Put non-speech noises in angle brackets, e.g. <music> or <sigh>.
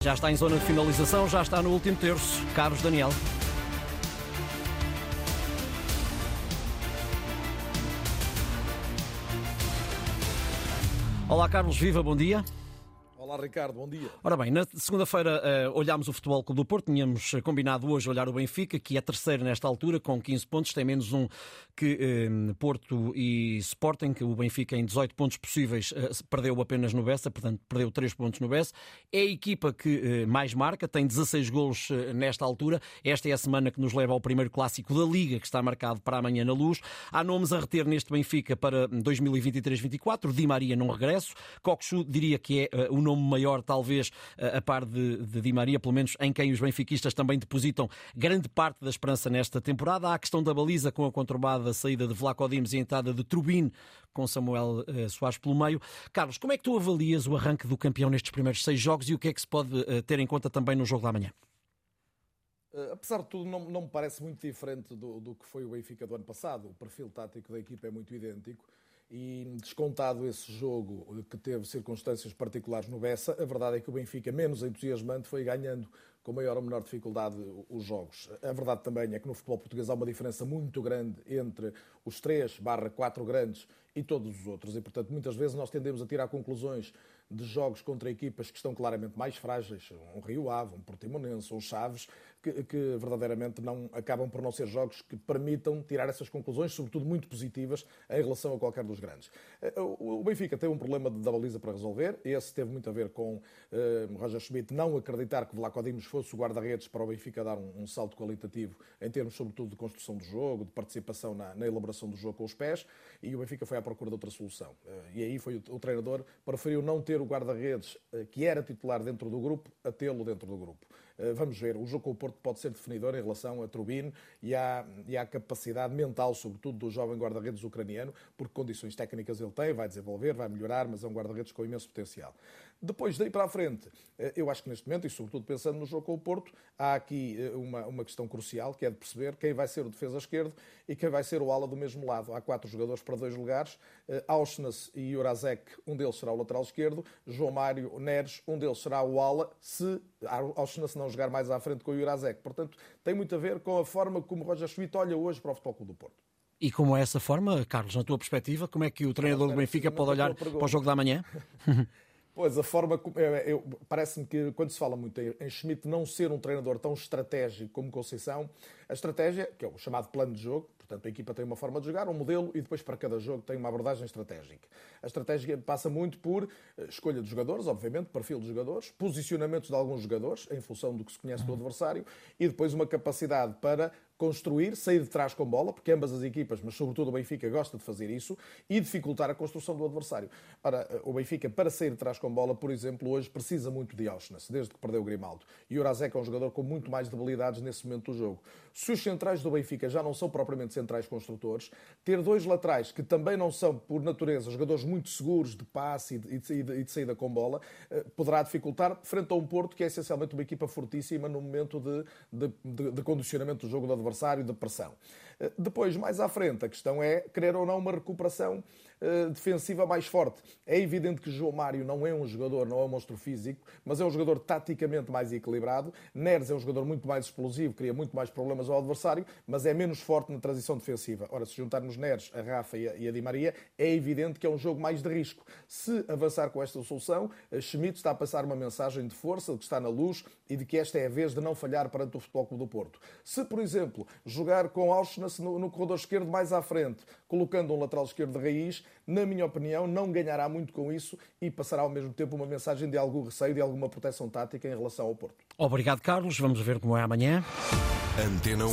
Já está em zona de finalização, já está no último terço. Carlos Daniel. Olá, Carlos Viva, bom dia. Olá, Ricardo, bom dia. Ora bem, na segunda-feira uh, olhámos o Futebol Clube do Porto, tínhamos combinado hoje olhar o Benfica, que é terceiro nesta altura, com 15 pontos, tem menos um que uh, Porto e Sporting, que o Benfica em 18 pontos possíveis perdeu apenas no Bessa, portanto perdeu 3 pontos no Bessa. É a equipa que mais marca, tem 16 golos nesta altura. Esta é a semana que nos leva ao primeiro clássico da Liga, que está marcado para amanhã na luz. Há nomes a reter neste Benfica para 2023-24, Di Maria não regresso, Coxu diria que é o nome nome maior, talvez, a par de, de Di Maria, pelo menos em quem os benfiquistas também depositam grande parte da esperança nesta temporada. Há a questão da baliza com a conturbada saída de Vlaco Dimos e a entrada de Trubin com Samuel uh, Soares pelo meio. Carlos, como é que tu avalias o arranque do campeão nestes primeiros seis jogos e o que é que se pode uh, ter em conta também no jogo da manhã? Uh, apesar de tudo, não, não me parece muito diferente do, do que foi o Benfica do ano passado. O perfil tático da equipa é muito idêntico e descontado esse jogo que teve circunstâncias particulares no Bessa, a verdade é que o Benfica, menos entusiasmante, foi ganhando com maior ou menor dificuldade os jogos. A verdade também é que no futebol português há uma diferença muito grande entre os 3 barra 4 grandes e todos os outros. E, portanto, muitas vezes nós tendemos a tirar conclusões de jogos contra equipas que estão claramente mais frágeis, um Rio Ave, um Portimonense, um Chaves, que, que, verdadeiramente não acabam por não ser jogos que permitam tirar essas conclusões, sobretudo muito positivas, em relação a qualquer dos grandes. Eh, o Benfica teve um problema da baliza para resolver, esse teve muito a ver com uh, Roger Schmidt não acreditar que Vlaco Dimos fosse o guarda-redes para o Benfica dar um, um, salto qualitativo em termos, sobretudo, de construção do jogo, de participação na, na, elaboração do jogo com os pés, e o Benfica foi à procura de outra solução. Uh, e aí foi o, o treinador preferiu não ter o guarda-redes uh, que era titular dentro do grupo, a tê-lo dentro do grupo. Eh, vamos ver, o jogo com o Porto pode ser definidor em relação a Trubin e à, e à capacidade mental, sobretudo, do jovem guarda-redes ucraniano, porque condições técnicas ele tem, vai desenvolver, vai melhorar, mas é um guarda-redes com imenso potencial. Depois, daí para a frente, eh, eu acho que neste momento, e sobretudo pensando no jogo com o Porto, há aqui eh, uma, uma questão crucial, que é de perceber quem vai ser o defesa esquerdo e quem vai ser o ala do mesmo lado. Há quatro jogadores para dois lugares, Auschnas e Jurazek, um deles será o lateral esquerdo, João Mário Neres, um deles será o ala, se Auschnas não jogar mais à frente com o Jurazek. Portanto, tem muito a ver com a forma como Roger Schmidt olha hoje para o Futebol Clube do Porto. E como é essa forma, Carlos, na tua perspectiva, como é que o treinador do Benfica pode olhar para o jogo da manhã? <laughs> Pois, a forma como. Parece-me que quando se fala muito em Schmidt não ser um treinador tão estratégico como Conceição, a estratégia, que é o chamado plano de jogo, Portanto, a equipa tem uma forma de jogar, um modelo e depois para cada jogo tem uma abordagem estratégica. A estratégia passa muito por eh, escolha de jogadores, obviamente, perfil de jogadores, posicionamentos de alguns jogadores em função do que se conhece do adversário e depois uma capacidade para construir, sair de trás com bola, porque ambas as equipas, mas sobretudo o Benfica, gosta de fazer isso, e dificultar a construção do adversário. Ora, o Benfica, para sair de trás com bola, por exemplo, hoje precisa muito de Auschwitz, desde que perdeu o Grimaldo. E o Razek é um jogador com muito mais debilidades nesse momento do jogo. Se os centrais do Benfica já não são propriamente centrais construtores, ter dois laterais que também não são, por natureza, jogadores muito seguros de passe e de, saída com bola, eh, poderá dificultar frente a um Porto que é essencialmente uma equipa fortíssima no momento de, de condicionamento do jogo do adversário, de pressão. Eh, depois, mais à frente, a questão é querer ou não uma recuperação uh, defensiva mais forte. É evidente que João Mário não é um jogador, não é um monstro físico, mas é um jogador taticamente mais equilibrado. Neres é um jogador muito mais explosivo, cria muito mais problemas ao adversário, mas é menos forte na transição defensiva. Ora, se juntarmos Neres, a Rafa e a, e a Di Maria, é evidente que é um jogo mais de risco. Se avançar com esta solução, Schmidt está a passar uma mensagem de força, de que está na luz e de que esta é a vez de não falhar perante o Futebol Clube do Porto. Se, por exemplo, jogar com Auschwitz no, no corredor esquerdo mais à frente, colocando um lateral esquerdo de raiz, na minha opinião, não ganhará muito com isso e passará ao mesmo tempo uma mensagem de algum receio, de alguma proteção tática em relação ao Porto. Obrigado, Carlos. Vamos ver como é amanhã. Antena 1.